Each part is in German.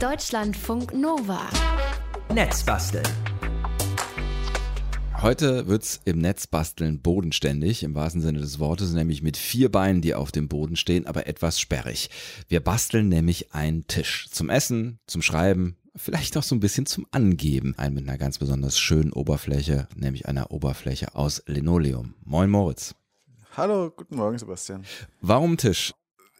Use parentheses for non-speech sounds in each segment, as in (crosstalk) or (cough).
Deutschlandfunk Nova. Netzbasteln. Heute wird's im Netz basteln bodenständig, im wahrsten Sinne des Wortes, nämlich mit vier Beinen, die auf dem Boden stehen, aber etwas sperrig. Wir basteln nämlich einen Tisch. Zum Essen, zum Schreiben, vielleicht auch so ein bisschen zum Angeben. Einen mit einer ganz besonders schönen Oberfläche, nämlich einer Oberfläche aus Linoleum. Moin Moritz. Hallo, guten Morgen Sebastian. Warum Tisch?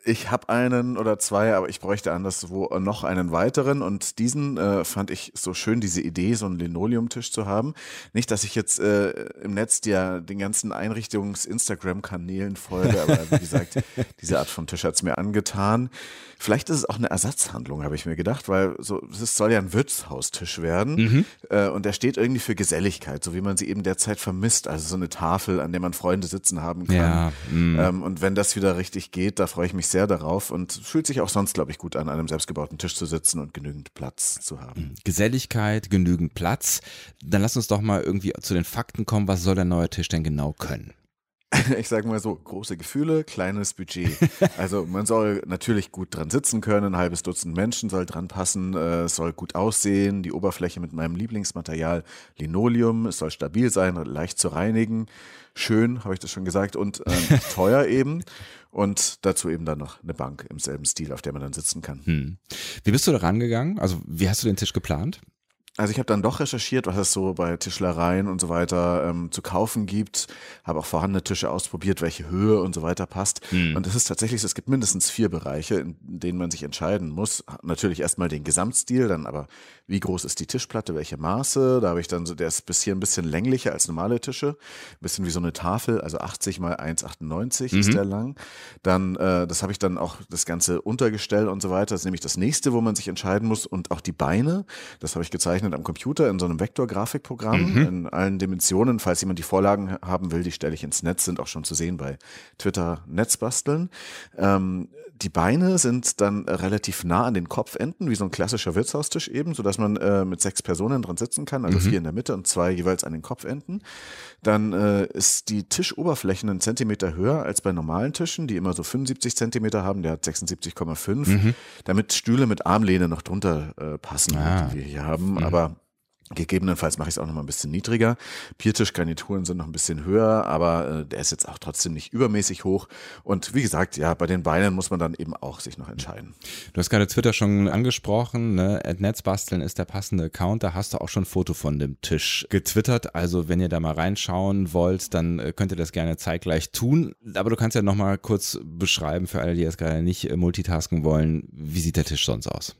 Ich habe einen oder zwei, aber ich bräuchte anderswo noch einen weiteren. Und diesen äh, fand ich so schön, diese Idee, so einen Linoleumtisch zu haben. Nicht, dass ich jetzt äh, im Netz dir den ganzen Einrichtungs-Instagram-Kanälen folge, aber wie gesagt, (laughs) diese Art von Tisch hat's mir angetan. Vielleicht ist es auch eine Ersatzhandlung, habe ich mir gedacht, weil so es soll ja ein Wirtshaustisch werden. Mhm. Äh, und der steht irgendwie für Geselligkeit, so wie man sie eben derzeit vermisst. Also so eine Tafel, an der man Freunde sitzen haben kann. Ja, mm. Ähm, und wenn das wieder richtig geht, da freue ich mich sehr darauf und fühlt sich auch sonst, glaube ich, gut an, an einem selbstgebauten Tisch zu sitzen und genügend Platz zu haben. Geselligkeit, genügend Platz. Dann lass uns doch mal irgendwie zu den Fakten kommen. Was soll der neue Tisch denn genau können? (laughs) Ich sage mal so, große Gefühle, kleines Budget. (laughs) Also man soll natürlich gut dran sitzen können, ein halbes Dutzend Menschen soll dran passen, äh, es soll gut aussehen, die Oberfläche mit meinem Lieblingsmaterial Linoleum, es soll stabil sein, leicht zu reinigen, schön, habe ich das schon gesagt, und ähm, (laughs) teuer eben. Und dazu eben dann noch eine Bank im selben Stil, auf der man dann sitzen kann. Hm. Wie bist du da rangegangen? Also wie hast du den Tisch geplant? Also ich habe dann doch recherchiert, was es so bei Tischlereien und so weiter ähm, zu kaufen gibt. Habe auch vorhandene Tische ausprobiert, welche Höhe und so weiter passt. Hm. Und es ist tatsächlich, so, es gibt mindestens vier Bereiche, in denen man sich entscheiden muss. Natürlich erstmal den Gesamtstil, dann aber wie groß ist die Tischplatte, welche Maße. Da habe ich dann so, der ist bis hier ein bisschen länglicher als normale Tische. Ein bisschen wie so eine Tafel, also 80 mal 1,98 ist Mhm. der lang. Dann, äh, das habe ich dann auch das ganze Untergestell und so weiter. Das ist nämlich das nächste, wo man sich entscheiden muss. Und auch die Beine, das habe ich gezeichnet am Computer in so einem Vektorgrafikprogramm Mhm. in allen Dimensionen. Falls jemand die Vorlagen haben will, die stelle ich ins Netz, sind auch schon zu sehen bei Twitter Netzbasteln. Ähm, die Beine sind dann relativ nah an den Kopfenden, wie so ein klassischer Wirtshaustisch eben, sodass man äh, mit sechs Personen dran sitzen kann, also vier in der Mitte und zwei jeweils an den Kopfenden. Dann äh, ist die Tischoberfläche einen Zentimeter höher als bei normalen Tischen, die immer so 75 Zentimeter haben, der hat 76,5, damit Stühle mit Armlehne noch drunter äh, passen, Ah. die wir hier haben. Aber Gegebenenfalls mache ich es auch noch mal ein bisschen niedriger. Biertischgarnituren sind noch ein bisschen höher, aber äh, der ist jetzt auch trotzdem nicht übermäßig hoch. Und wie gesagt, ja, bei den Beinen muss man dann eben auch sich noch entscheiden. Du hast gerade Twitter schon angesprochen, ne? Netzbasteln ist der passende Account, da hast du auch schon ein Foto von dem Tisch getwittert. Also wenn ihr da mal reinschauen wollt, dann äh, könnt ihr das gerne zeitgleich tun. Aber du kannst ja nochmal kurz beschreiben für alle, die jetzt gerade nicht äh, multitasken wollen, wie sieht der Tisch sonst aus?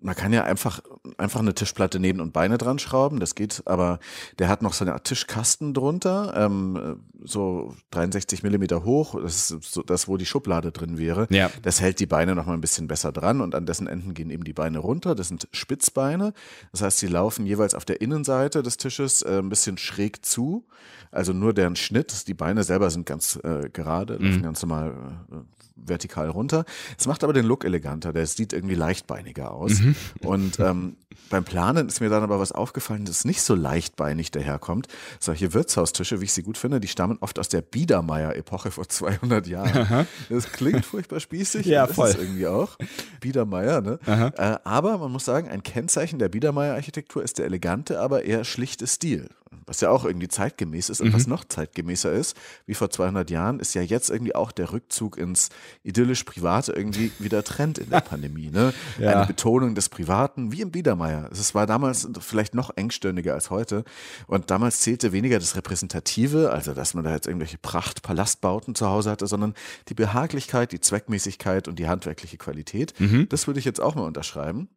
Man kann ja einfach, einfach eine Tischplatte neben und Beine dran schrauben, das geht, aber der hat noch so eine Art Tischkasten drunter, ähm, so 63 Millimeter hoch, das ist so das, wo die Schublade drin wäre. Ja. Das hält die Beine noch mal ein bisschen besser dran und an dessen Enden gehen eben die Beine runter. Das sind Spitzbeine. Das heißt, sie laufen jeweils auf der Innenseite des Tisches äh, ein bisschen schräg zu. Also nur deren Schnitt. Die Beine selber sind ganz äh, gerade, laufen ganz normal äh, vertikal runter. Es macht aber den Look eleganter. Der sieht irgendwie leichtbeiniger aus. (laughs) Und ähm, beim Planen ist mir dann aber was aufgefallen, das nicht so leichtbeinig daherkommt. Solche Wirtshaustische, wie ich sie gut finde, die stammen oft aus der Biedermeier-Epoche vor 200 Jahren. Das klingt furchtbar spießig. Ja, ist voll. es irgendwie auch. Biedermeier, ne? Äh, aber man muss sagen, ein Kennzeichen der Biedermeier-Architektur ist der elegante, aber eher schlichte Stil. Was ja auch irgendwie zeitgemäß ist und was noch zeitgemäßer ist, wie vor 200 Jahren, ist ja jetzt irgendwie auch der Rückzug ins idyllisch-private irgendwie (laughs) wieder Trend in der Pandemie. Ne? Ja. Eine Betonung des Privaten, wie im Biedermeier. Es war damals vielleicht noch engstirniger als heute. Und damals zählte weniger das Repräsentative, also dass man da jetzt irgendwelche Pracht-Palastbauten zu Hause hatte, sondern die Behaglichkeit, die Zweckmäßigkeit und die handwerkliche Qualität. Das würde ich jetzt auch mal unterschreiben.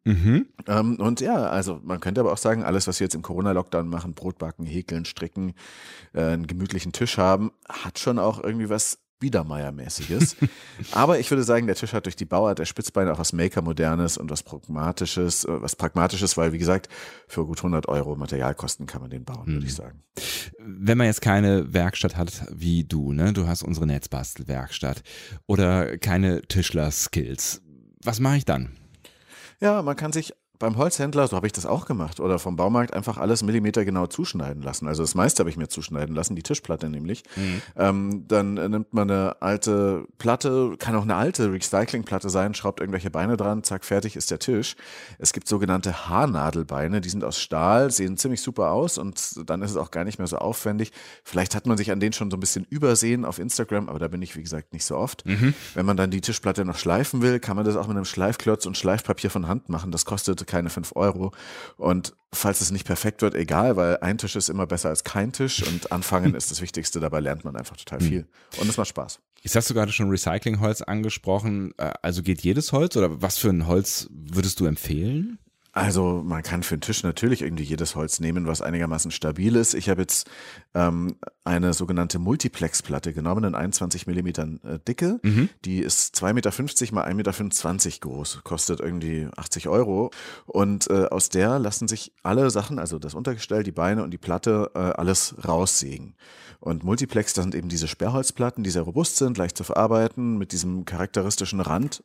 Ähm, und ja, also man könnte aber auch sagen, alles, was wir jetzt im Corona-Lockdown machen, Brot backen, häkeln, stricken, äh, einen gemütlichen Tisch haben, hat schon auch irgendwie was Biedermeier-mäßiges. (laughs) aber ich würde sagen, der Tisch hat durch die Bauart der Spitzbeine auch was Maker-Modernes und was Pragmatisches, äh, was Pragmatisches, weil wie gesagt, für gut 100 Euro Materialkosten kann man den bauen, würde ich sagen. Wenn man jetzt keine Werkstatt hat wie du, ne? Du hast unsere Netzbastelwerkstatt oder keine Tischler-Skills. Was mache ich dann? Ja, man kann sich beim Holzhändler, so habe ich das auch gemacht, oder vom Baumarkt einfach alles Millimeter genau zuschneiden lassen. Also das meiste habe ich mir zuschneiden lassen, die Tischplatte nämlich. Mhm. Ähm, dann äh, nimmt man eine alte Platte, kann auch eine alte Recyclingplatte sein, schraubt irgendwelche Beine dran, zack, fertig ist der Tisch. Es gibt sogenannte Haarnadelbeine, die sind aus Stahl, sehen ziemlich super aus und dann ist es auch gar nicht mehr so aufwendig. Vielleicht hat man sich an denen schon so ein bisschen übersehen auf Instagram, aber da bin ich, wie gesagt, nicht so oft. Mhm. Wenn man dann die Tischplatte noch schleifen will, kann man das auch mit einem Schleifklotz und Schleifpapier von Hand machen. Das kostet keine fünf Euro. Und falls es nicht perfekt wird, egal, weil ein Tisch ist immer besser als kein Tisch und anfangen ist das Wichtigste. Dabei lernt man einfach total viel. Und es macht Spaß. Jetzt hast du gerade schon Recyclingholz angesprochen. Äh, also geht jedes Holz oder was für ein Holz würdest du empfehlen? Also man kann für den Tisch natürlich irgendwie jedes Holz nehmen, was einigermaßen stabil ist. Ich habe jetzt ähm, eine sogenannte Multiplex-Platte genommen in 21 Millimetern äh, Dicke. Mhm. Die ist 2,50 Meter mal 1,25 Meter groß, kostet irgendwie 80 Euro. Und äh, aus der lassen sich alle Sachen, also das Untergestell, die Beine und die Platte, äh, alles raussägen. Und Multiplex, das sind eben diese Sperrholzplatten, die sehr robust sind, leicht zu verarbeiten, mit diesem charakteristischen Rand.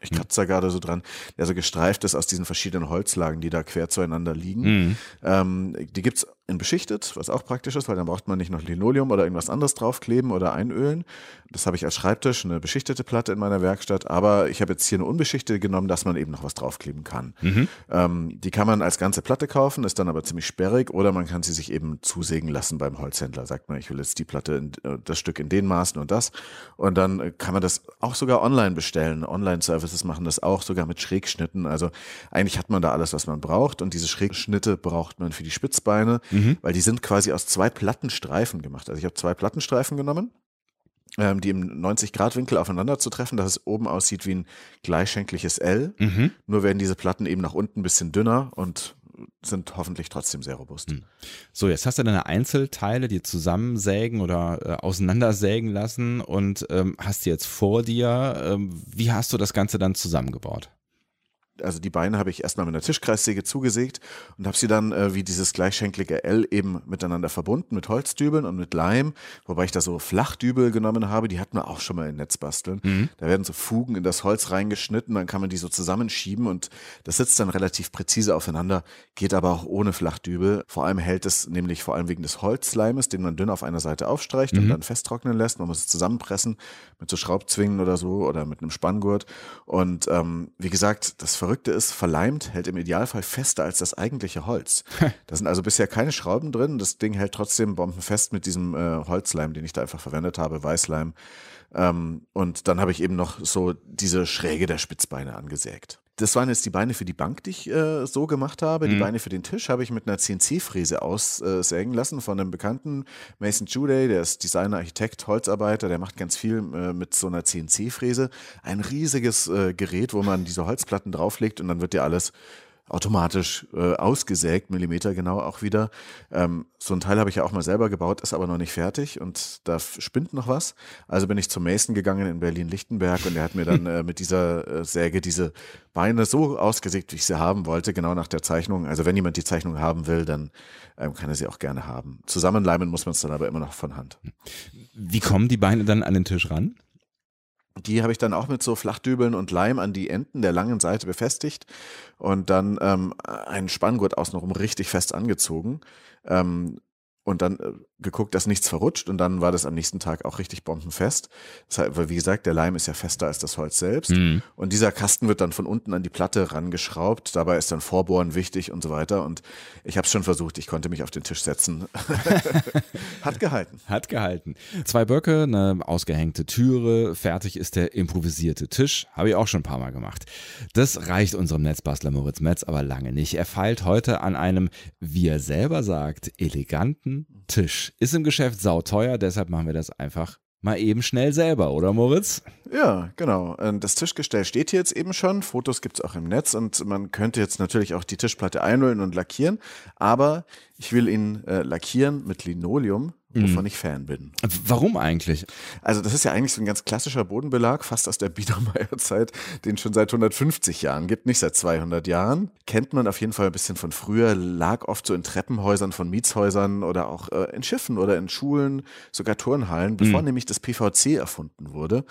Ich kratze da gerade so dran, der so gestreift ist aus diesen verschiedenen Holzlagen, die da quer zueinander liegen. Mhm. Ähm, die gibt's in beschichtet, was auch praktisch ist, weil dann braucht man nicht noch Linoleum oder irgendwas anderes draufkleben oder einölen. Das habe ich als Schreibtisch, eine beschichtete Platte in meiner Werkstatt, aber ich habe jetzt hier eine unbeschichtete genommen, dass man eben noch was draufkleben kann. Mhm. Ähm, die kann man als ganze Platte kaufen, ist dann aber ziemlich sperrig oder man kann sie sich eben zusägen lassen beim Holzhändler. Sagt man, ich will jetzt die Platte, in, äh, das Stück in den Maßen und das. Und dann kann man das auch sogar online bestellen. Online-Services machen das auch, sogar mit Schrägschnitten. Also eigentlich hat man da alles, was man braucht und diese Schrägschnitte braucht man für die Spitzbeine. Mhm mhm. weil die sind quasi aus zwei Plattenstreifen gemacht. Also ich habe zwei Plattenstreifen genommen, ähm, die im 90-Grad-Winkel aufeinander zu treffen, dass es oben aussieht wie ein gleichschenkliches L. Mhm. Nur werden diese Platten eben nach unten ein bisschen dünner und sind hoffentlich trotzdem sehr robust. Mhm. So, jetzt hast du deine Einzelteile, die zusammensägen oder äh, auseinandersägen lassen und ähm, hast die jetzt vor dir. Ähm, wie hast du das Ganze dann zusammengebaut? Also die Beine habe ich erstmal mit einer Tischkreissäge zugesägt und habe sie dann äh, wie dieses gleichschenklige L eben miteinander verbunden mit Holzdübeln und mit Leim, wobei ich da so Flachdübel genommen habe, die hatten wir auch schon mal in Netzbasteln. Mhm. Da werden so Fugen in das Holz reingeschnitten, dann kann man die so zusammenschieben und das sitzt dann relativ präzise aufeinander, geht aber auch ohne Flachdübel. Vor allem hält es nämlich vor allem wegen des Holzleimes, den man dünn auf einer Seite aufstreicht mhm. und dann festtrocknen lässt. Man muss es zusammenpressen mit so Schraubzwingen oder so oder mit einem Spanngurt und ähm, wie gesagt, das Verrückte ist, verleimt hält im Idealfall fester als das eigentliche Holz. da sind also bisher keine Schrauben drin. Das Ding hält trotzdem bombenfest mit diesem äh, Holzleim, den ich da einfach verwendet habe, Weißleim. Ähm, und dann habe ich eben noch so diese Schräge der Spitzbeine angesägt. Das waren jetzt die Beine für die Bank, die ich äh, so gemacht habe. Mhm. Die Beine für den Tisch habe ich mit einer CNC-Fräse aussägen lassen von einem bekannten Mason Juday, der ist Designer, Architekt, Holzarbeiter, der macht ganz viel äh, mit so einer CNC-Fräse. Ein riesiges äh, Gerät, wo man diese Holzplatten drauflegt und dann wird ja alles automatisch äh, ausgesägt, Millimeter genau auch wieder. Ähm, so ein Teil habe ich ja auch mal selber gebaut, ist aber noch nicht fertig und da spinnt noch was. Also bin ich zum Mason gegangen in Berlin-Lichtenberg und er hat mir dann äh, mit dieser äh, Säge diese Beine so ausgesägt, wie ich sie haben wollte, genau nach der Zeichnung. Also wenn jemand die Zeichnung haben will, dann ähm, kann er sie auch gerne haben. Zusammenleimen muss man es dann aber immer noch von Hand. Wie kommen die Beine dann an den Tisch ran? Die habe ich dann auch mit so Flachdübeln und Leim an die Enden der langen Seite befestigt und dann ähm, einen Spanngurt außenrum richtig fest angezogen. Ähm, und dann äh, geguckt, dass nichts verrutscht und dann war das am nächsten Tag auch richtig bombenfest. Das heißt, weil wie gesagt, der Leim ist ja fester als das Holz selbst mhm. und dieser Kasten wird dann von unten an die Platte rangeschraubt. Dabei ist dann Vorbohren wichtig und so weiter und ich habe es schon versucht, ich konnte mich auf den Tisch setzen. (laughs) Hat gehalten. Hat gehalten. Zwei Böcke, eine ausgehängte Türe, fertig ist der improvisierte Tisch. Habe ich auch schon ein paar Mal gemacht. Das reicht unserem Netzbastler Moritz Metz aber lange nicht. Er feilt heute an einem, wie er selber sagt, eleganten Tisch. Ist im Geschäft sauteuer, deshalb machen wir das einfach mal eben schnell selber, oder Moritz? Ja, genau. Das Tischgestell steht hier jetzt eben schon. Fotos gibt es auch im Netz und man könnte jetzt natürlich auch die Tischplatte einrollen und lackieren. Aber ich will ihn äh, lackieren mit Linoleum, wovon ich Fan bin. Warum eigentlich? Also das ist ja eigentlich so ein ganz klassischer Bodenbelag, fast aus der (laughs) Biedermeierzeit, den es schon seit 150 Jahren gibt, nicht seit 200 Jahren. Kennt man auf jeden Fall ein bisschen von früher, lag oft so in Treppenhäusern von Mietshäusern oder auch äh, in Schiffen oder in Schulen, sogar Turnhallen, bevor nämlich das PVC erfunden wurde.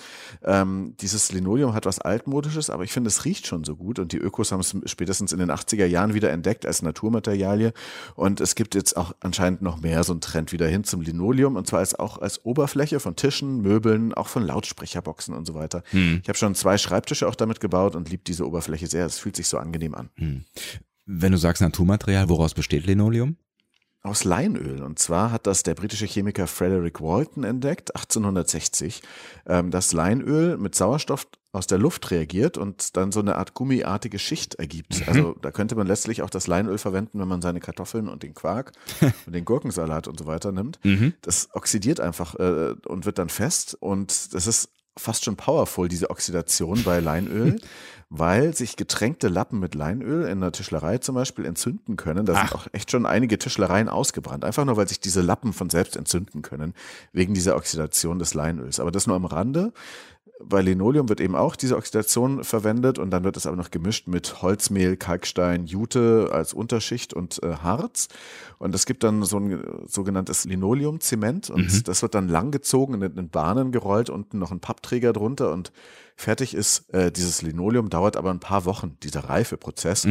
Ähm, dieses Linoleum hat was altmodisches, aber ich finde, es riecht schon so gut und die Ökos haben es spätestens in den 80er Jahren wieder entdeckt als Naturmaterialie und es gibt jetzt auch anscheinend noch mehr so einen Trend wieder hin zum Linoleum und zwar als auch als Oberfläche von Tischen, Möbeln, auch von Lautsprecherboxen und so weiter. Ich habe schon zwei Schreibtische auch damit gebaut und liebe diese Oberfläche sehr. Es fühlt sich so angenehm an. Wenn du sagst Naturmaterial, woraus besteht Linoleum? Aus Leinöl. Und zwar hat das der britische Chemiker Frederick Walton entdeckt, 1860, ähm, dass Leinöl mit Sauerstoff aus der Luft reagiert und dann so eine Art gummiartige Schicht ergibt. Also da könnte man letztlich auch das Leinöl verwenden, wenn man seine Kartoffeln und den Quark (laughs) und den Gurkensalat und so weiter nimmt. Das oxidiert einfach äh, und wird dann fest und das ist fast schon powerful, diese Oxidation bei Leinöl, (laughs) weil sich getränkte Lappen mit Leinöl in der Tischlerei zum Beispiel entzünden können. Da sind auch echt schon einige Tischlereien ausgebrannt, einfach nur, weil sich diese Lappen von selbst entzünden können, wegen dieser Oxidation des Leinöls. Aber das nur am Rande. Bei Linoleum wird eben auch diese Oxidation verwendet und dann wird es aber noch gemischt mit Holzmehl, Kalkstein, Jute als Unterschicht und äh, Harz. Und es gibt dann so ein sogenanntes Linoleumzement und das wird dann langgezogen, in, in Bahnen gerollt, unten noch ein Pappträger drunter und fertig ist äh, dieses Linoleum, dauert aber ein paar Wochen, dieser Reifeprozess.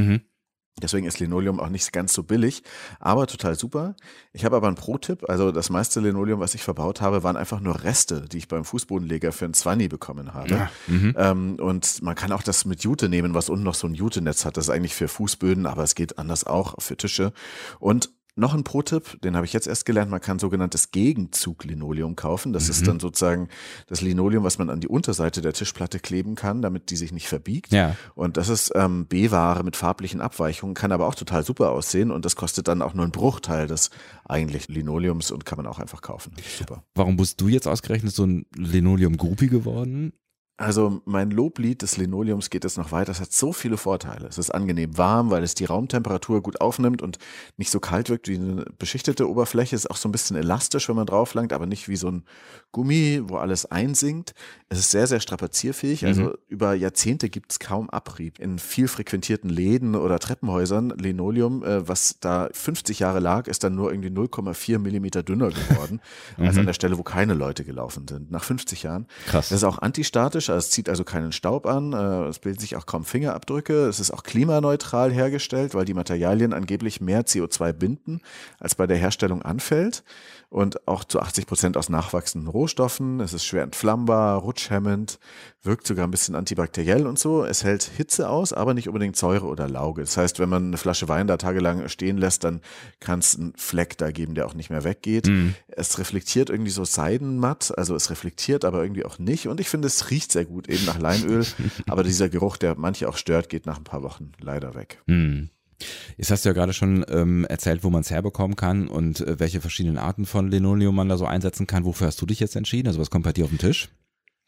Deswegen ist Linoleum auch nicht ganz so billig, aber total super. Ich habe aber einen Pro-Tipp. Also das meiste Linoleum, was ich verbaut habe, waren einfach nur Reste, die ich beim Fußbodenleger für ein Zwanni bekommen habe. Ähm, und man kann auch das mit Jute nehmen, was unten noch so ein Jute-Netz hat. Das ist eigentlich für Fußböden, aber es geht anders auch für Tische. Und noch ein Pro-Tipp, den habe ich jetzt erst gelernt, man kann sogenanntes Gegenzug-Linoleum kaufen. Das ist dann sozusagen das Linoleum, was man an die Unterseite der Tischplatte kleben kann, damit die sich nicht verbiegt. Ja. Und das ist ähm, B-Ware mit farblichen Abweichungen, kann aber auch total super aussehen und das kostet dann auch nur einen Bruchteil des eigentlich Linoleums und kann man auch einfach kaufen. Super. Warum bist du jetzt ausgerechnet so ein Linoleum-Groupie geworden? Also mein Loblied des Linoleums geht jetzt noch weiter. Es hat so viele Vorteile. Es ist angenehm warm, weil es die Raumtemperatur gut aufnimmt und nicht so kalt wirkt wie eine beschichtete Oberfläche. Es ist auch so ein bisschen elastisch, wenn man drauf langt, aber nicht wie so ein Gummi, wo alles einsinkt. Es ist sehr, sehr strapazierfähig. Also über Jahrzehnte gibt es kaum Abrieb. In viel frequentierten Läden oder Treppenhäusern Linoleum, äh, was da 50 Jahre lag, ist dann nur irgendwie 0,4 Millimeter dünner geworden, (laughs) als an der Stelle, wo keine Leute gelaufen sind. Nach 50 Jahren. Krass. Das ist auch antistatisch, also es zieht also keinen Staub an, äh, es bilden sich auch kaum Fingerabdrücke, es ist auch klimaneutral hergestellt, weil die Materialien angeblich mehr CO2 binden, als bei der Herstellung anfällt und auch zu 80 Prozent aus nachwachsenden Rohstoffen. Es ist schwer entflammbar, rutschhemmend, wirkt sogar ein bisschen antibakteriell und so. Es hält Hitze aus, aber nicht unbedingt Säure oder Lauge. Das heißt, wenn man eine Flasche Wein da tagelang stehen lässt, dann kann es einen Fleck da geben, der auch nicht mehr weggeht. Es reflektiert irgendwie so seidenmatt, also es reflektiert aber irgendwie auch nicht. Und ich finde, es riecht sehr gut, eben nach Leinöl. aber dieser Geruch, der manche auch stört, geht nach ein paar Wochen leider weg. Hm. Jetzt hast du ja gerade schon ähm, erzählt, wo man es herbekommen kann und äh, welche verschiedenen Arten von Linoleum man da so einsetzen kann. Wofür hast du dich jetzt entschieden? Also was kommt bei dir auf den Tisch?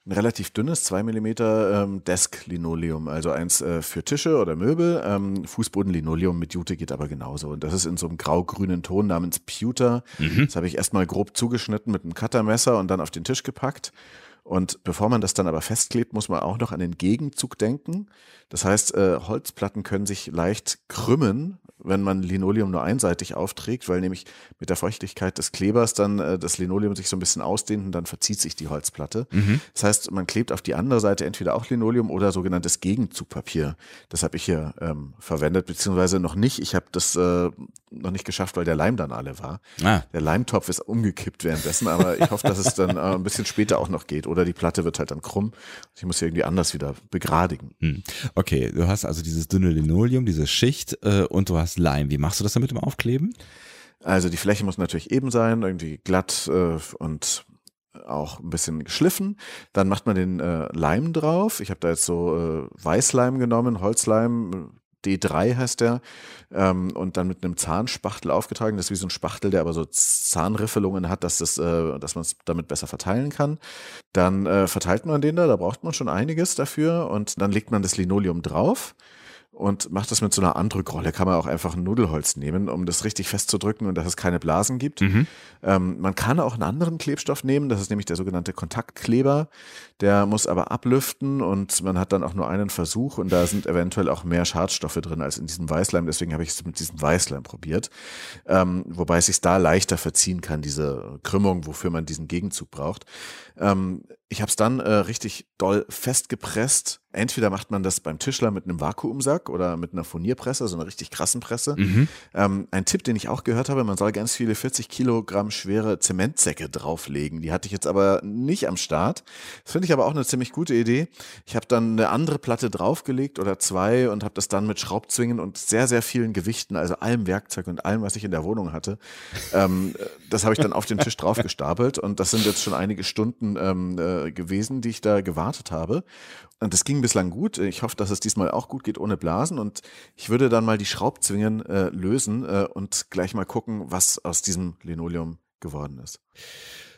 Ein relativ dünnes 2 mm ähm, Desk-Linoleum, also eins äh, für Tische oder Möbel. Ähm, Fußboden-Linoleum mit Jute geht aber genauso. Und das ist in so einem grau-grünen Ton namens Pewter. Das habe ich erstmal grob zugeschnitten mit einem Cuttermesser und dann auf den Tisch gepackt. Und bevor man das dann aber festklebt, muss man auch noch an den Gegenzug denken. Das heißt, äh, Holzplatten können sich leicht krümmen, wenn man Linoleum nur einseitig aufträgt, weil nämlich mit der Feuchtigkeit des Klebers dann äh, das Linoleum sich so ein bisschen ausdehnt und dann verzieht sich die Holzplatte. Das heißt, man klebt auf die andere Seite entweder auch Linoleum oder sogenanntes Gegenzugpapier. Das habe ich hier ähm, verwendet, beziehungsweise noch nicht. Ich habe das äh, noch nicht geschafft, weil der Leim dann alle war. Ah. Der Leimtopf ist umgekippt währenddessen, aber ich hoffe, dass es dann äh, ein bisschen später auch noch geht. Oder die Platte wird halt dann krumm. Ich muss sie irgendwie anders wieder begradigen. Hm. Okay, du hast also dieses dünne Linoleum, diese Schicht äh, und du hast Leim. Wie machst du das dann mit dem Aufkleben? Also die Fläche muss natürlich eben sein, irgendwie glatt äh, und auch ein bisschen geschliffen. Dann macht man den äh, Leim drauf. Ich habe da jetzt so äh, Weißleim genommen, Holzleim. D3 heißt der, ähm, und dann mit einem Zahnspachtel aufgetragen. Das ist wie so ein Spachtel, der aber so Zahnriffelungen hat, dass, das, äh, dass man es damit besser verteilen kann. Dann äh, verteilt man den da, da braucht man schon einiges dafür und dann legt man das Linoleum drauf und mache das mit so einer Andrückrolle. Kann man auch einfach ein Nudelholz nehmen, um das richtig festzudrücken und dass es keine Blasen gibt. Mhm. Ähm, man kann auch einen anderen Klebstoff nehmen, das ist nämlich der sogenannte Kontaktkleber. Der muss aber ablüften und man hat dann auch nur einen Versuch und da sind eventuell auch mehr Schadstoffe drin als in diesem Weißleim. Deswegen habe ich es mit diesem Weißleim probiert. Ähm, wobei es sich da leichter verziehen kann, diese Krümmung, wofür man diesen Gegenzug braucht. Ähm, ich habe es dann äh, richtig doll festgepresst. Entweder macht man das beim Tischler mit einem Vakuumsack oder mit einer Furnierpresse, so einer richtig krassen Presse. Mhm. Ähm, ein Tipp, den ich auch gehört habe, man soll ganz viele 40 Kilogramm schwere Zementsäcke drauflegen. Die hatte ich jetzt aber nicht am Start. Das finde ich aber auch eine ziemlich gute Idee. Ich habe dann eine andere Platte draufgelegt oder zwei und habe das dann mit Schraubzwingen und sehr, sehr vielen Gewichten, also allem Werkzeug und allem, was ich in der Wohnung hatte, ähm, das habe ich dann auf den Tisch draufgestapelt und das sind jetzt schon einige Stunden ähm, äh, gewesen, die ich da gewartet habe. Und das ging bislang gut. Ich hoffe, dass es diesmal auch gut geht ohne Blasen. Und ich würde dann mal die Schraubzwingen äh, lösen äh, und gleich mal gucken, was aus diesem Linoleum geworden ist.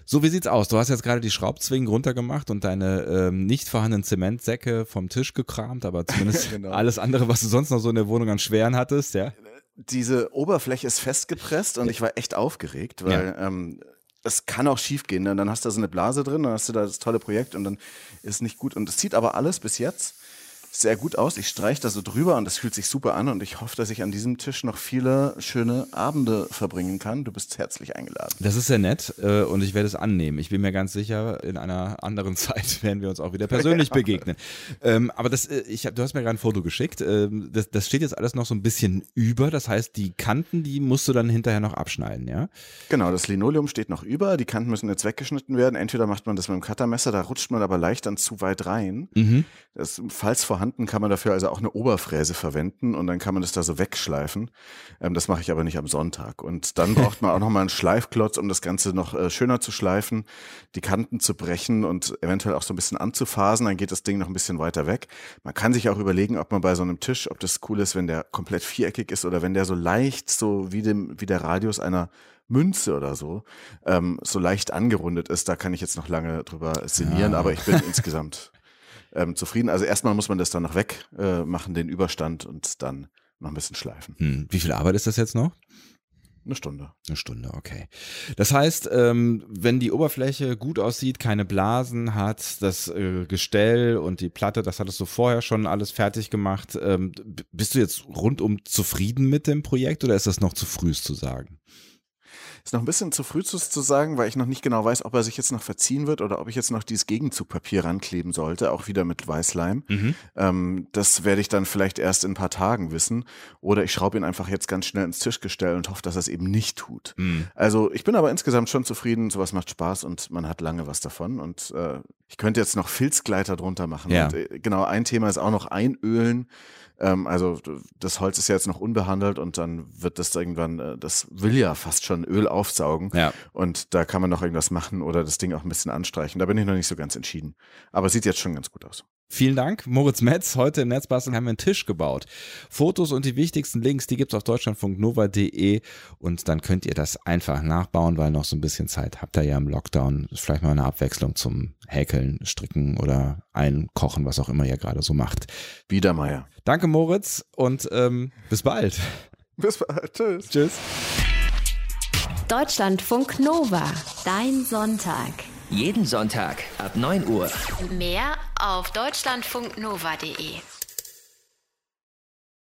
So, wie sieht's aus? Du hast jetzt gerade die Schraubzwingen runtergemacht und deine ähm, nicht vorhandenen Zementsäcke vom Tisch gekramt, aber zumindest (laughs) Genau. alles andere, was du sonst noch so in der Wohnung an Schweren hattest, ja? Diese Oberfläche ist festgepresst und ich war echt aufgeregt, weil ähm, es kann auch schief gehen. Ne? Dann hast du da so eine Blase drin, dann hast du da das tolle Projekt und dann ist es nicht gut. Und es sieht aber alles bis jetzt sehr gut aus. Ich streiche da so drüber und es fühlt sich super an und ich hoffe, dass ich an diesem Tisch noch viele schöne Abende verbringen kann. Du bist herzlich eingeladen. Das ist sehr nett äh, und ich werde es annehmen. Ich bin mir ganz sicher, in einer anderen (laughs) Zeit werden wir uns auch wieder persönlich begegnen. Ähm, aber das, äh, ich hab, du hast mir gerade ein Foto geschickt. Ähm, das, das steht jetzt alles noch so ein bisschen über. Das heißt, die Kanten, die musst du dann hinterher noch abschneiden, ja? Genau, das Linoleum steht noch über, die Kanten müssen jetzt weggeschnitten werden. Entweder macht man das mit dem Cuttermesser, da rutscht man aber leicht dann zu weit rein. Mhm. Das, falls vorhanden, kann man dafür also auch eine Oberfräse verwenden und dann kann man das da so wegschleifen. Ähm, das mache ich aber nicht am Sonntag. Und dann braucht man auch nochmal einen Schleifklotz, um das Ganze noch äh, schöner zu schleifen, die Kanten zu brechen und eventuell auch so ein bisschen anzufasen. Dann geht das Ding noch ein bisschen weiter weg. Man kann sich auch überlegen, ob man bei so einem Tisch, ob das cool ist, wenn der komplett viereckig ist oder wenn der so leicht, so wie, dem, wie der Radius einer Münze oder so, ähm, so leicht angerundet ist. Da kann ich jetzt noch lange drüber sinnieren, Ja. aber ich bin insgesamt ähm, zufrieden. Also erstmal muss man das dann noch weg äh, machen, den Überstand und dann noch ein bisschen schleifen. Hm. Wie viel Arbeit ist das jetzt noch? Eine Stunde. Eine Stunde, okay. Das heißt, ähm, wenn die Oberfläche gut aussieht, keine Blasen hat, das äh, Gestell und die Platte, das hattest du vorher schon alles fertig gemacht. Ähm, bist du jetzt rundum zufrieden mit dem Projekt oder ist das noch zu früh zu sagen? Ist noch ein bisschen zu früh zu, zu sagen, weil ich noch nicht genau weiß, ob er sich jetzt noch verziehen wird oder ob ich jetzt noch dieses Gegenzugpapier rankleben sollte, auch wieder mit Weißleim. Ähm, das werde ich dann vielleicht erst in ein paar Tagen wissen. Oder ich schraube ihn einfach jetzt ganz schnell ins Tischgestell und hoffe, dass er es eben nicht tut. Hm. Also ich bin aber insgesamt schon zufrieden. Sowas macht Spaß und man hat lange was davon. Und äh, ich könnte jetzt noch Filzgleiter drunter machen. Ja. Und, äh, genau, ein Thema ist auch noch einölen. Ähm, also das Holz ist ja jetzt noch unbehandelt und dann wird das irgendwann, äh, das will ja fast schon Öl aufsaugen. Ja. Und da kann man noch irgendwas machen oder das Ding auch ein bisschen anstreichen. Da bin ich noch nicht so ganz entschieden. Aber sieht jetzt schon ganz gut aus. Vielen Dank, Moritz Metz. Heute im Netzbasteln haben wir einen Tisch gebaut. Fotos und die wichtigsten Links, die gibt's auf deutschlandfunknova.de und dann könnt ihr das einfach nachbauen, weil noch so ein bisschen Zeit habt ihr ja im Lockdown. Vielleicht mal eine Abwechslung zum Häkeln, Stricken oder Einkochen, was auch immer ihr gerade so macht. Biedermeier. Danke, Moritz, und ähm, bis bald. Bis bald. Tschüss. Tschüss. Deutschlandfunk Nova. Dein Sonntag. Jeden Sonntag ab 9 Uhr. Mehr auf deutschlandfunknova.de.